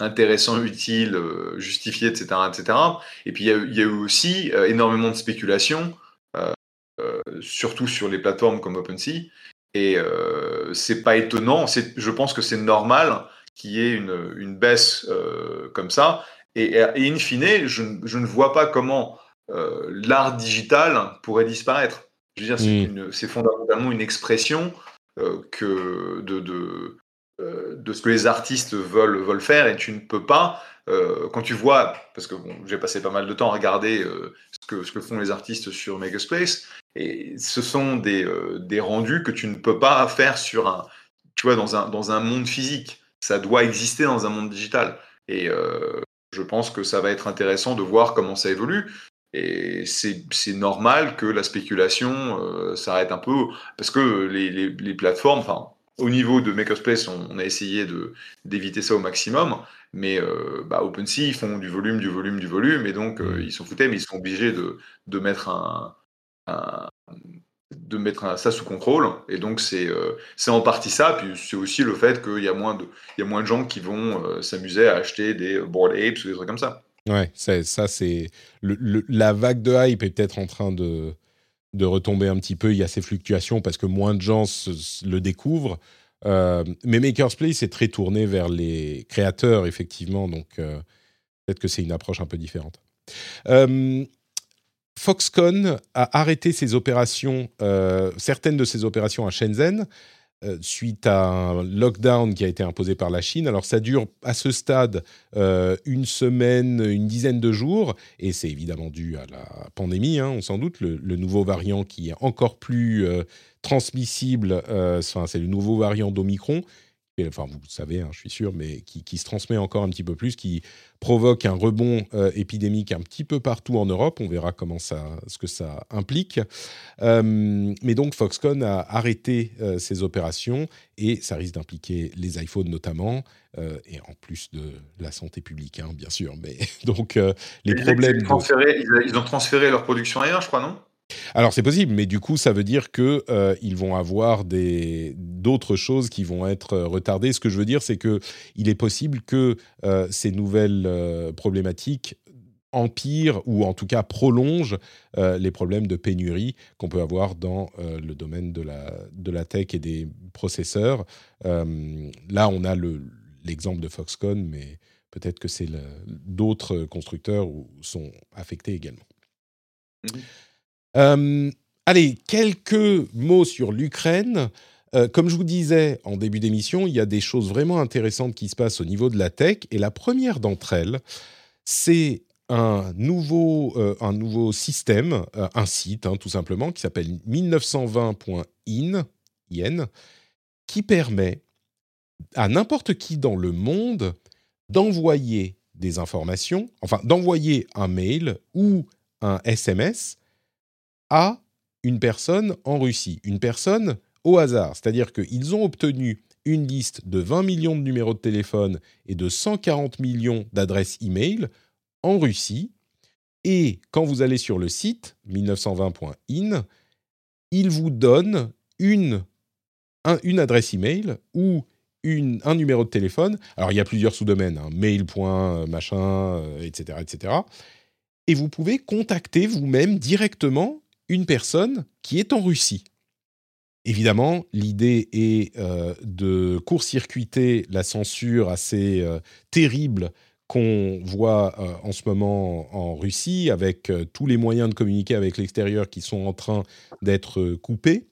Speaker 2: intéressant, utile, euh, justifié, etc., etc. Et puis il y, a eu aussi euh, énormément de spéculation, euh, surtout sur les plateformes comme OpenSea. Et c'est pas étonnant. Je pense que c'est normal qu'il y ait une, une baisse comme ça. Et, in fine, je, je, ne vois pas comment l'art digital pourrait disparaître. Je veux dire, c'est fondamentalement une expression que de, de, euh, de ce que les artistes veulent, faire et tu ne peux pas, euh, quand tu vois, parce que j'ai passé pas mal de temps à regarder euh, ce, que, ce que font les artistes sur Megaspace, et ce sont des, des rendus que tu ne peux pas faire sur un, tu vois, dans un, dans un monde physique. Ça doit exister dans un monde digital. Et je pense que ça va être intéressant de voir comment ça évolue. Et c'est normal que la spéculation s'arrête un peu, parce que les, les, les plateformes, enfin, au niveau de Makerspace, on, on a essayé d'éviter ça au maximum, mais euh, bah, OpenSea, ils font du volume, du volume, du volume, et donc euh, ils sont foutés, mais ils sont obligés de, de mettre un, de mettre ça sous contrôle. Et donc, c'est euh, en partie ça. Puis, c'est aussi le fait qu'il y, a moins de, il y a moins de gens qui vont s'amuser à acheter des board apes ou des trucs comme ça.
Speaker 1: Ouais, ça, c'est. la vague de hype est peut-être en train de, de retomber un petit peu. Il y a ces fluctuations parce que moins de gens le découvrent. Euh, mais Maker's Play, c'est très tourné vers les créateurs, effectivement. Donc, euh, peut-être que c'est une approche un peu différente. Euh, Foxconn a arrêté ses opérations, certaines de ses opérations à Shenzhen, suite à un lockdown qui a été imposé par la Chine. Alors ça dure à ce stade euh, une semaine, une dizaine de jours, et c'est évidemment dû à la pandémie, hein, on s'en doute, le, nouveau variant qui est encore plus euh, transmissible, c'est le nouveau variant d'Omicron enfin vous savez, hein, je suis sûr, mais qui, qui, se transmet encore un petit peu plus, qui provoque un rebond euh, épidémique un petit peu partout en Europe. On verra comment ça, ce que ça implique. Euh, mais donc Foxconn a arrêté euh, ses opérations et ça risque d'impliquer les iPhones notamment, euh, et en plus de la santé publique, hein, bien sûr. Mais donc les
Speaker 2: ils
Speaker 1: problèmes.
Speaker 2: De... Ils ont transféré leur production ailleurs, je crois, non?
Speaker 1: Alors c'est possible, mais du coup ça veut dire que euh, ils vont avoir d'autres choses qui vont être euh, retardées. Ce que je veux dire, c'est que il est possible que euh, ces nouvelles problématiques empirent ou en tout cas prolongent les problèmes de pénurie qu'on peut avoir dans le domaine de la, de la tech et des processeurs. Là, on a l'exemple de Foxconn, mais peut-être que c'est d'autres constructeurs sont affectés également. Mmh. Euh, allez, quelques mots sur l'Ukraine. Euh, comme je vous disais en début d'émission, il y a des choses vraiment intéressantes qui se passent au niveau de la tech. Et la première d'entre elles, c'est un nouveau, euh, un nouveau système, un site hein, tout simplement, qui s'appelle 1920.in, qui permet à n'importe qui dans le monde d'envoyer des informations, enfin d'envoyer un mail ou un SMS à une personne en Russie, une personne au hasard. C'est-à-dire qu'ils ont obtenu une liste de 20 millions de numéros de téléphone et de 140 millions d'adresses e-mail en Russie. Et quand vous allez sur le site 1920.in, il vous donne une, un, une adresse email ou une, un numéro de téléphone. Alors il y a plusieurs sous-domaines, hein, mail. machin, etc., etc. Et vous pouvez contacter vous-même directement une personne qui est en Russie. Évidemment, l'idée est euh, de court-circuiter la censure assez euh, terrible qu'on voit euh, en ce moment en Russie, avec tous les moyens de communiquer avec l'extérieur qui sont en train d'être coupés.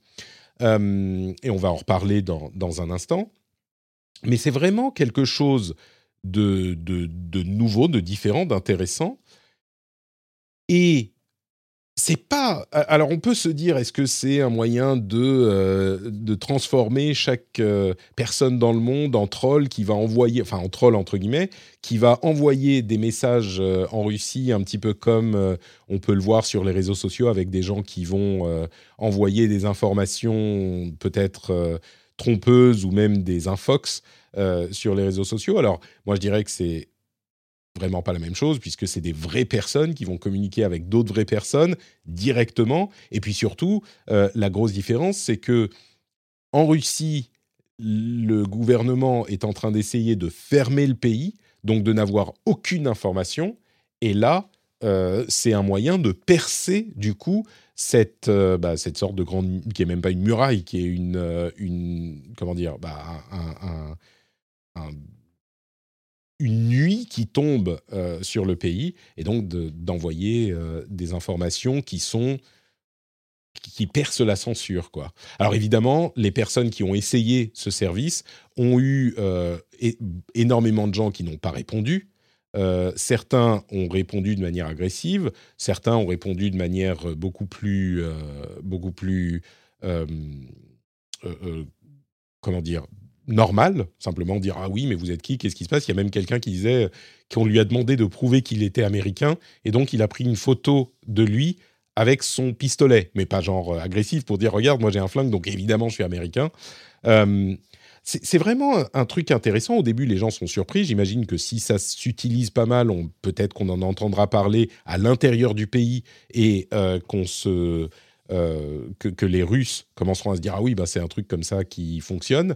Speaker 1: Et on va en reparler dans, un instant. Mais c'est vraiment quelque chose de, de, de nouveau, de différent, d'intéressant. Et c'est pas. Alors, on peut se dire, est-ce que c'est un moyen de, euh, de transformer chaque euh, personne dans le monde en troll qui va envoyer, enfin en troll entre guillemets, qui va envoyer des messages euh, en Russie, un petit peu comme on peut le voir sur les réseaux sociaux avec des gens qui vont envoyer des informations peut-être trompeuses ou même des infox sur les réseaux sociaux. Alors, moi, je dirais que c'est vraiment pas la même chose puisque c'est des vraies personnes qui vont communiquer avec d'autres vraies personnes directement. Et puis surtout, euh, la grosse différence, c'est que en Russie, le gouvernement est en train d'essayer de fermer le pays, donc de n'avoir aucune information. Et là, euh, c'est un moyen de percer du coup cette, euh, bah, cette sorte de grande, qui est même pas une muraille, qui est une, une comment dire, bah, un une nuit qui tombe euh, sur le pays et donc d'envoyer euh, des informations qui sont qui percent la censure quoi. Alors évidemment, les personnes qui ont essayé ce service ont eu euh, énormément de gens qui n'ont pas répondu. Certains ont répondu de manière agressive, certains ont répondu de manière beaucoup plus beaucoup plus comment dire normal, simplement dire ah oui mais vous êtes qui, qu'est-ce qui se passe? Il y a même quelqu'un qui disait qu'on lui a demandé de prouver qu'il était américain et donc il a pris une photo de lui avec son pistolet, mais pas genre euh, agressif pour dire regarde moi j'ai un flingue donc évidemment je suis américain. Euh, c'est vraiment un truc intéressant. Au début, les gens sont surpris. J'imagine que si ça s'utilise pas mal, peut-être qu'on en entendra parler à l'intérieur du pays et euh, qu'on se que, que, les Russes commenceront à se dire ah oui bah c'est un truc comme ça qui fonctionne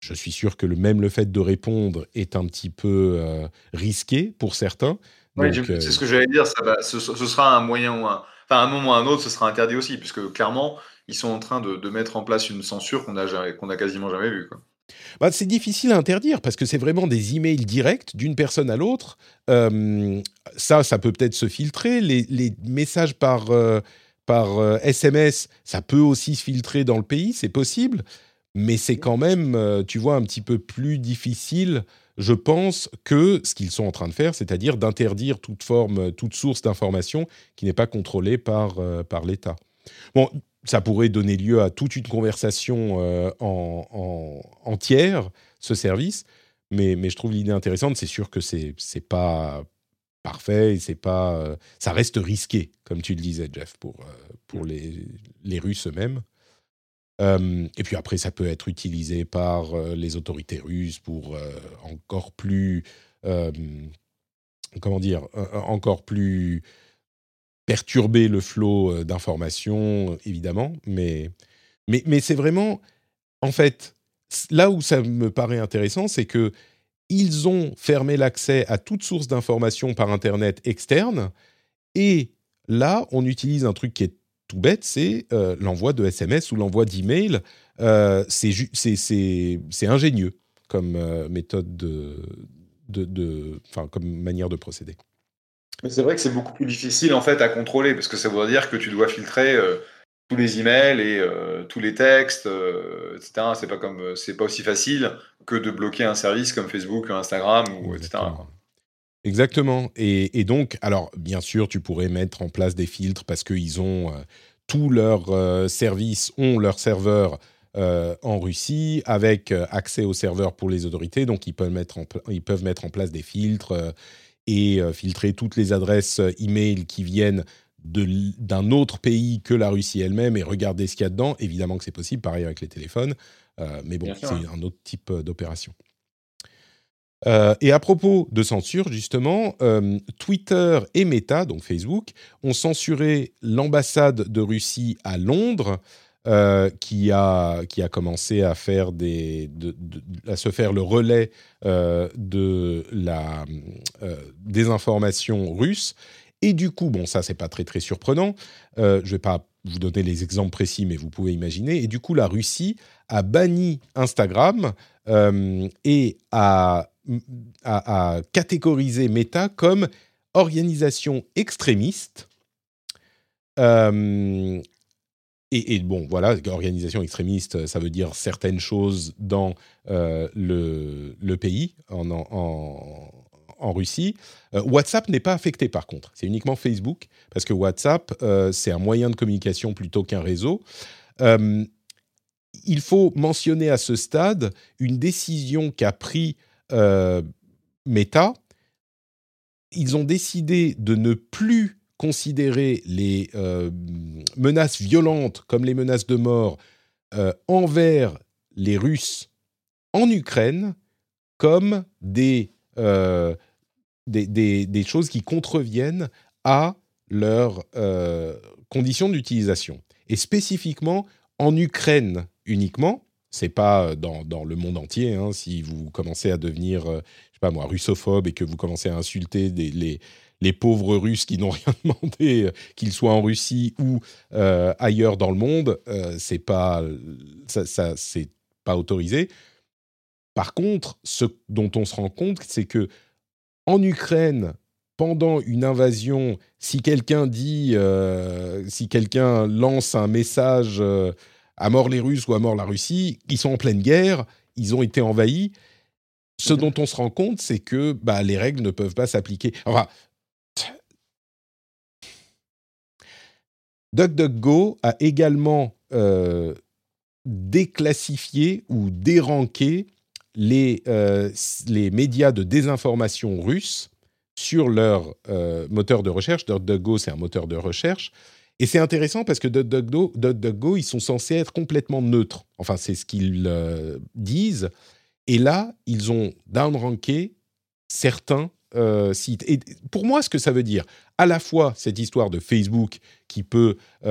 Speaker 1: je suis sûr que le, même le fait de répondre est un petit peu euh, risqué pour certains.
Speaker 2: Oui, euh... c'est ce que j'allais dire. Ça va, ce, ce, sera un moyen ou un, enfin, un moment ou un autre, ce sera interdit aussi, puisque clairement, ils sont en train de, de mettre en place une censure qu'on a, qu'on a quasiment jamais vue.
Speaker 1: Bah, c'est difficile à interdire parce que c'est vraiment des emails directs d'une personne à l'autre. Euh, ça, ça peut peut-être se filtrer. Les, les messages par, euh, par SMS, ça peut aussi se filtrer dans le pays, c'est possible mais c'est quand même, euh, tu vois, un petit peu plus difficile, je pense, que ce qu'ils sont en train de faire, c'est-à-dire d'interdire toute forme, toute source d'information qui n'est pas contrôlée par, euh, par l'État. Bon, ça pourrait donner lieu à toute une conversation euh, en, entière, ce service, mais, mais je trouve l'idée intéressante. C'est sûr que c'est n'est pas parfait et c'est pas, ça reste risqué, comme tu le disais, Jeff, pour, pour les, les Russes eux-mêmes. Euh, et puis après, ça peut être utilisé par euh, les autorités russes pour euh, encore plus, comment dire, encore plus perturber le flot d'informations, évidemment. Mais, mais, mais c'est vraiment, en fait, là où ça me paraît intéressant, c'est que ils ont fermé l'accès à toute source d'information par Internet externe. Et là, on utilise un truc qui est tout bête, c'est euh, l'envoi de SMS ou l'envoi d'email. Euh, c'est ingénieux comme euh, méthode de, de, comme manière de procéder.
Speaker 2: C'est vrai que c'est beaucoup plus difficile en fait à contrôler parce que ça voudrait dire que tu dois filtrer tous les emails et tous les textes, etc. C'est pas comme c'est pas aussi facile que de bloquer un service comme Facebook, Instagram ou etc.
Speaker 1: Exactement. Et, donc, alors, bien sûr, tu pourrais mettre en place des filtres parce qu'ils ont euh, tous leurs euh, services, ont leurs serveurs euh, en Russie avec accès aux serveurs pour les autorités. Donc, ils peuvent mettre en, ils peuvent mettre en place des filtres et filtrer toutes les adresses email qui viennent d'un autre pays que la Russie elle-même et regarder ce qu'il y a dedans. Évidemment que c'est possible, pareil avec les téléphones. mais bon, c'est un autre type d'opération. Euh, et à propos de censure, justement, euh, Twitter et Meta, donc Facebook, ont censuré l'ambassade de Russie à Londres, euh, qui, a, qui a commencé à, faire des, à se faire le relais de la désinformation russe. Et du coup, bon, ça, c'est pas très très surprenant. je vais pas vous donner les exemples précis, mais vous pouvez imaginer. Et du coup, la Russie a banni Instagram et a à, catégoriser Meta comme organisation extrémiste. Euh, et, bon, voilà, organisation extrémiste, ça veut dire certaines choses dans euh, le, pays, en, en Russie. Euh, WhatsApp n'est pas affecté par contre, c'est uniquement Facebook, parce que WhatsApp, c'est un moyen de communication plutôt qu'un réseau. Il faut mentionner à ce stade une décision qu'a pris euh, Meta, ils ont décidé de ne plus considérer les euh, menaces violentes comme les menaces de mort euh, envers les Russes en Ukraine comme des, des, choses qui contreviennent à leurs conditions d'utilisation. Et spécifiquement en Ukraine uniquement, c'est pas dans, dans, le monde entier. Hein, si vous commencez à devenir, euh, je sais pas moi, russophobe et que vous commencez à insulter les, pauvres Russes qui n'ont rien demandé, euh, qu'ils soient en Russie ou euh, ailleurs dans le monde, c'est pas ça c'est pas autorisé. Par contre, ce dont on se rend compte, c'est que en Ukraine, pendant une invasion, si quelqu'un dit, si quelqu'un lance un message à mort les Russes ou à mort la Russie, ils sont en pleine guerre, ils ont été envahis. Ce dont on se rend compte, c'est que bah, les règles ne peuvent pas s'appliquer. Enfin, DuckDuckGo a également euh, déclassifié ou déranqué les, euh, les médias de désinformation russes sur leur euh, moteur de recherche. DuckDuckGo, c'est un moteur de recherche. Et c'est intéressant parce que DuckDuckGo, ils sont censés être complètement neutres. Enfin, c'est ce qu'ils euh, disent. Et là, ils ont downranké certains sites. Et pour moi, ce que ça veut dire, à la fois cette histoire de Facebook qui peut, qui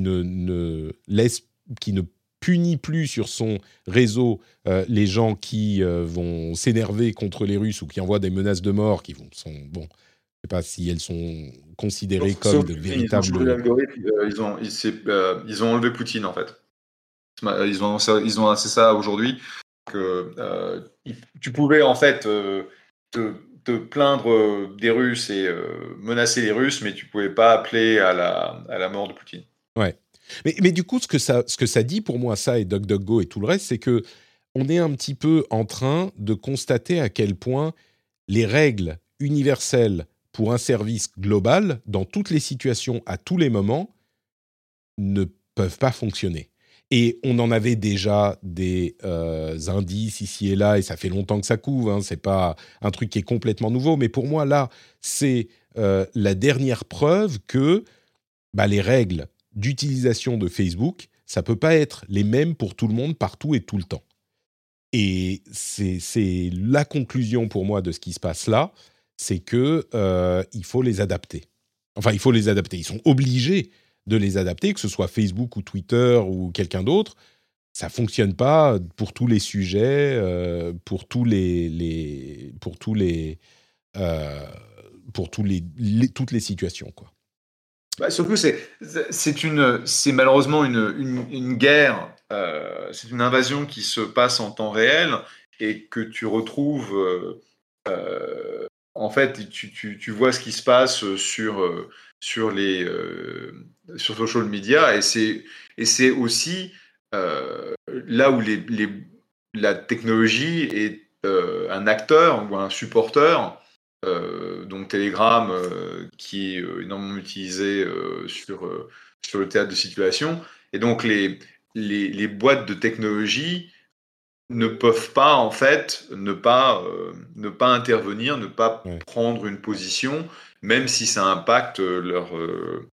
Speaker 1: ne, ne, laisse, qui ne punit plus sur son réseau les gens qui vont s'énerver contre les Russes ou qui envoient des menaces de mort, qui vont, sont bon sais pas si elles sont considérées comme de véritables.
Speaker 2: Euh, ils ont, euh, ils, ont enlevé Poutine en fait. Ils ont, ils ont c'est ça aujourd'hui que euh, tu pouvais en fait te, te, plaindre des Russes et menacer les Russes, mais tu pouvais pas appeler à la, à la mort de Poutine.
Speaker 1: Ouais. Mais, du coup, ce que, ça, ce que ça dit pour moi, ça et DuckDuckGo et tout le reste, c'est que on est un petit peu en train de constater à quel point les règles universelles pour un service global, dans toutes les situations, à tous les moments, ne peuvent pas fonctionner. Et on en avait déjà des euh, indices ici et là, et ça fait longtemps que ça couvre. Hein, c'est pas un truc qui est complètement nouveau, mais pour moi là, c'est euh, la dernière preuve que bah, les règles d'utilisation de Facebook, ça peut pas être les mêmes pour tout le monde partout et tout le temps. Et c'est la conclusion pour moi de ce qui se passe là, c'est que euh, il faut les adapter. Enfin, il faut les adapter. Ils sont obligés de les adapter, que ce soit Facebook ou Twitter ou quelqu'un d'autre. Ça fonctionne pas pour tous les sujets, euh, pour tous les, les pour tous les euh, pour tous les, toutes les situations quoi.
Speaker 2: Surtout, c'est malheureusement une, guerre, euh, c'est une invasion qui se passe en temps réel et que tu retrouves euh, en fait, tu, vois ce qui se passe sur sur les euh, sur social media et c'est aussi euh, là où la technologie est euh, un acteur ou un supporteur donc Telegram qui est énormément utilisé sur sur le théâtre de situation et donc les, les, les boîtes de technologie ne peuvent pas en fait ne pas ne pas intervenir, ne pas prendre une position même si ça impacte euh, leur, euh,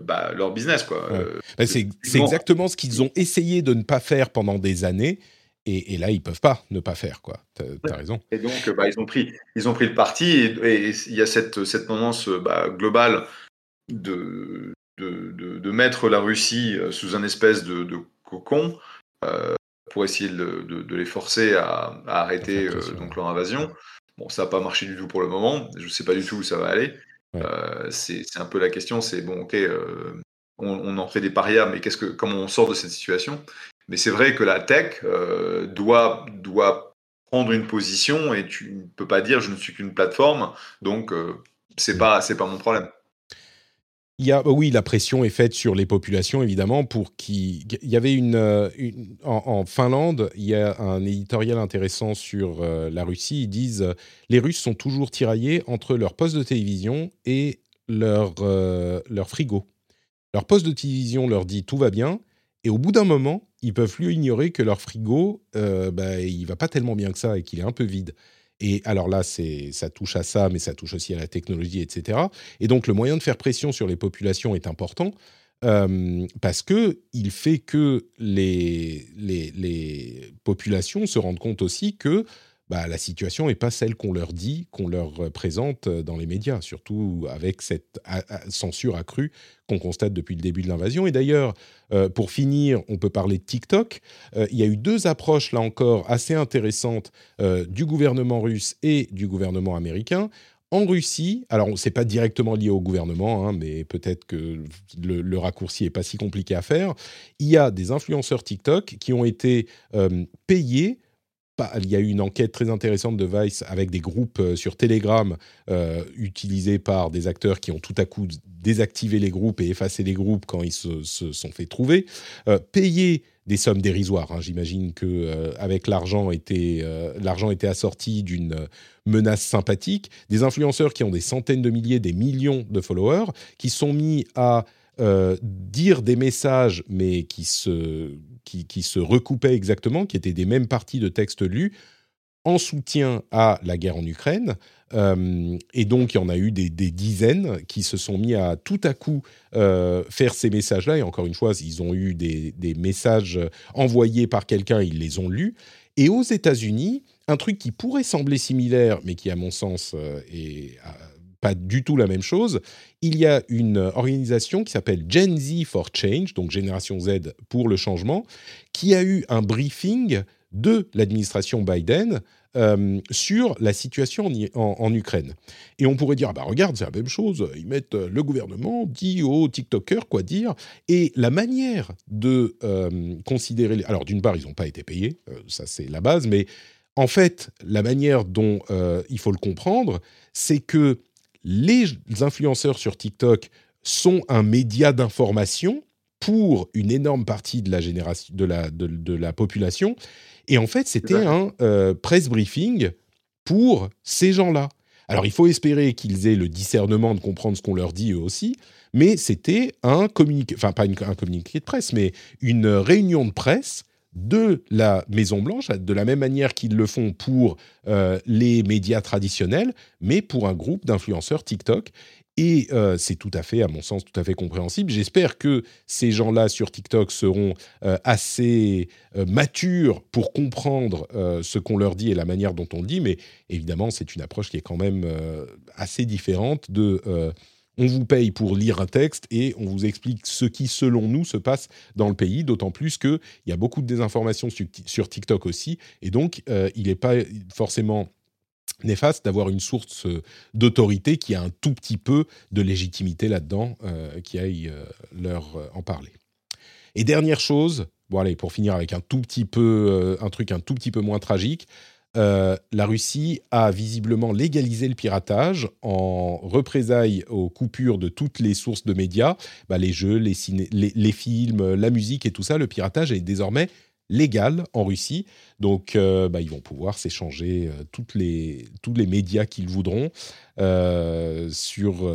Speaker 2: bah, leur business. quoi. Euh,
Speaker 1: bah, c'est exactement ce qu'ils ont essayé de ne pas faire pendant des années. Et, là, ils peuvent pas ne pas faire, quoi. Tu as, raison.
Speaker 2: Et donc, bah, ils, ont pris, ils ont pris le parti, et il y a cette, cette tendance bah, globale de, de, de, mettre la Russie sous un espèce de, cocon pour essayer de, les forcer à, à arrêter donc leur invasion. Bon, ça n'a pas marché du tout pour le moment. Je ne sais pas du tout où ça va aller. Euh, c'est un peu la question. C'est bon, ok, euh, on, en fait des parias, mais qu'est-ce que, comment on sort de cette situation? Mais c'est vrai que la tech euh, doit, doit prendre une position et tu ne peux pas dire je ne suis qu'une plateforme, donc c'est pas c'est pas mon problème.
Speaker 1: Il y a, oui, la pression est faite sur les populations, évidemment, pour qui. Il y avait une. Euh, en, Finlande, il y a un éditorial intéressant sur euh, la Russie. Ils disent euh, les Russes sont toujours tiraillés entre leur poste de télévision et leur, leur frigo. Leur poste de télévision leur dit tout va bien, et au bout d'un moment, ils peuvent plus ignorer que leur frigo, bah, il va pas tellement bien que ça et qu'il est un peu vide. Et alors là, c'est, ça touche à ça, mais ça touche aussi à la technologie, etc. Et donc, le moyen de faire pression sur les populations est important euh, parce que il fait que les, les, les, populations se rendent compte aussi que bah, la situation n'est pas celle qu'on leur dit, qu'on leur présente dans les médias, surtout avec cette censure accrue qu'on constate depuis le début de l'invasion. Et d'ailleurs, euh, pour finir, on peut parler de TikTok. Euh, il y a eu deux approches, là encore, assez intéressantes euh, du gouvernement russe et du gouvernement américain. En Russie, alors c'est pas directement lié au gouvernement, hein, mais peut-être que le, le, raccourci est pas si compliqué à faire. Il y a des influenceurs TikTok qui ont été payés il y a eu une enquête très intéressante de Vice avec des groupes euh, sur Telegram euh, utilisés par des acteurs qui ont tout à coup désactivé les groupes et effacé les groupes quand ils se, sont fait trouver, euh, payer des sommes dérisoires. Hein. J'imagine que avec l'argent était l'argent était assorti d'une menace sympathique. Des influenceurs qui ont des centaines de milliers, des millions de followers, qui sont mis à dire des messages, mais qui se qui, se recoupaient exactement, qui étaient des mêmes parties de textes lus, en soutien à la guerre en Ukraine. Euh, et donc, il y en a eu des, dizaines qui se sont mis à tout à coup euh, faire ces messages-là. Et encore une fois, ils ont eu des, messages envoyés par quelqu'un, ils les ont lus. Et aux États-Unis, un truc qui pourrait sembler similaire, mais qui, à mon sens, euh, est pas du tout la même chose. Il y a une organisation qui s'appelle Gen Z for Change, donc Génération Z pour le changement, qui a eu un briefing de l'administration Biden euh, sur la situation en, Ukraine. Et on pourrait dire, ah bah regarde, c'est la même chose, ils mettent euh, le gouvernement, dit aux TikTokers quoi dire, et la manière de euh, considérer... Alors d'une part, ils n'ont pas été payés, ça c'est la base, mais en fait, la manière dont il faut le comprendre, c'est que les influenceurs sur TikTok sont un média d'information pour une énorme partie de la génération de la de, de la population. Et en fait, c'était un euh, press briefing pour ces gens-là. Alors, il faut espérer qu'ils aient le discernement de comprendre ce qu'on leur dit eux aussi, mais c'était un communiqué, enfin pas une- un communiqué de presse, mais une réunion de presse de la Maison Blanche, de la même manière qu'ils le font pour euh, les médias traditionnels, mais pour un groupe d'influenceurs TikTok. Et euh, c'est tout à fait, à mon sens, tout à fait compréhensible. J'espère que ces gens-là sur TikTok seront euh, assez matures pour comprendre ce qu'on leur dit et la manière dont on le dit. Mais évidemment, c'est une approche qui est quand même assez différente de on vous paye pour lire un texte et on vous explique ce qui, selon nous, se passe dans le pays, d'autant plus qu'il y a beaucoup de désinformation sur, TikTok aussi, et donc euh, il n'est pas forcément néfaste d'avoir une source euh, d'autorité qui a un tout petit peu de légitimité là-dedans, euh, qui aille leur en parler. Et dernière chose, bon allez, pour finir avec un tout petit peu, un truc un tout petit peu moins tragique, euh, la Russie a visiblement légalisé le piratage en représailles aux coupures de toutes les sources de médias, bah, les jeux, les, films, la musique et tout ça. Le piratage est désormais légal en Russie, donc euh, bah, ils vont pouvoir s'échanger euh, les, tous les médias qu'ils voudront sur,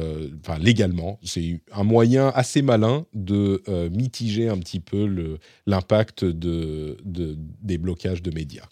Speaker 1: légalement. C'est un moyen assez malin de mitiger un petit peu l'impact de, de- des blocages de médias.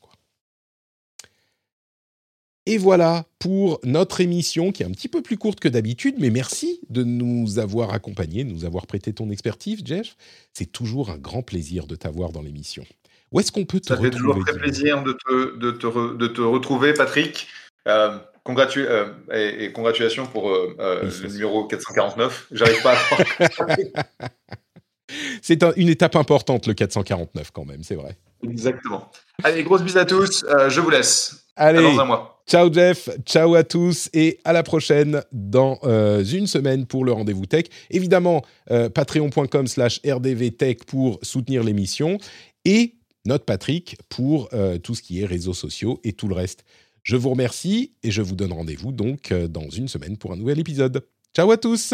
Speaker 1: Et voilà pour notre émission qui est un petit peu plus courte que d'habitude, mais merci de nous avoir accompagnés, de nous avoir prêté ton expertise, Jeff. C'est toujours un grand plaisir de t'avoir dans l'émission. Où est-ce qu'on peut te
Speaker 2: Ça fait
Speaker 1: retrouver
Speaker 2: toujours très plaisir de te, de te, re- de te retrouver, Patrick. Euh, congratu- euh, et, et congratulations pour euh, euh,
Speaker 1: Oui, ça,
Speaker 2: le numéro 449. J'arrive pas à.
Speaker 1: C'est un- une étape importante, le 449 quand même, c'est vrai.
Speaker 2: Exactement. Allez, grosse bise à tous. Je vous laisse. À
Speaker 1: Allez,
Speaker 2: dans un mois.
Speaker 1: ciao Jeff, ciao à tous et à la prochaine dans euh, une semaine pour le rendez-vous tech. Évidemment, euh, patreon.com slash rdvtech pour soutenir l'émission et notre Patrick pour euh, tout ce qui est réseaux sociaux et tout le reste. Je vous remercie et je vous donne rendez-vous donc dans une semaine pour un nouvel épisode. Ciao à tous